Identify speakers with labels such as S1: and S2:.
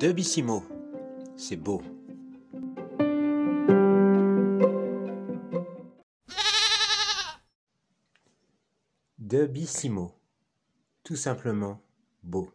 S1: Debissimo, c'est beau. Debissimo, tout simplement beau.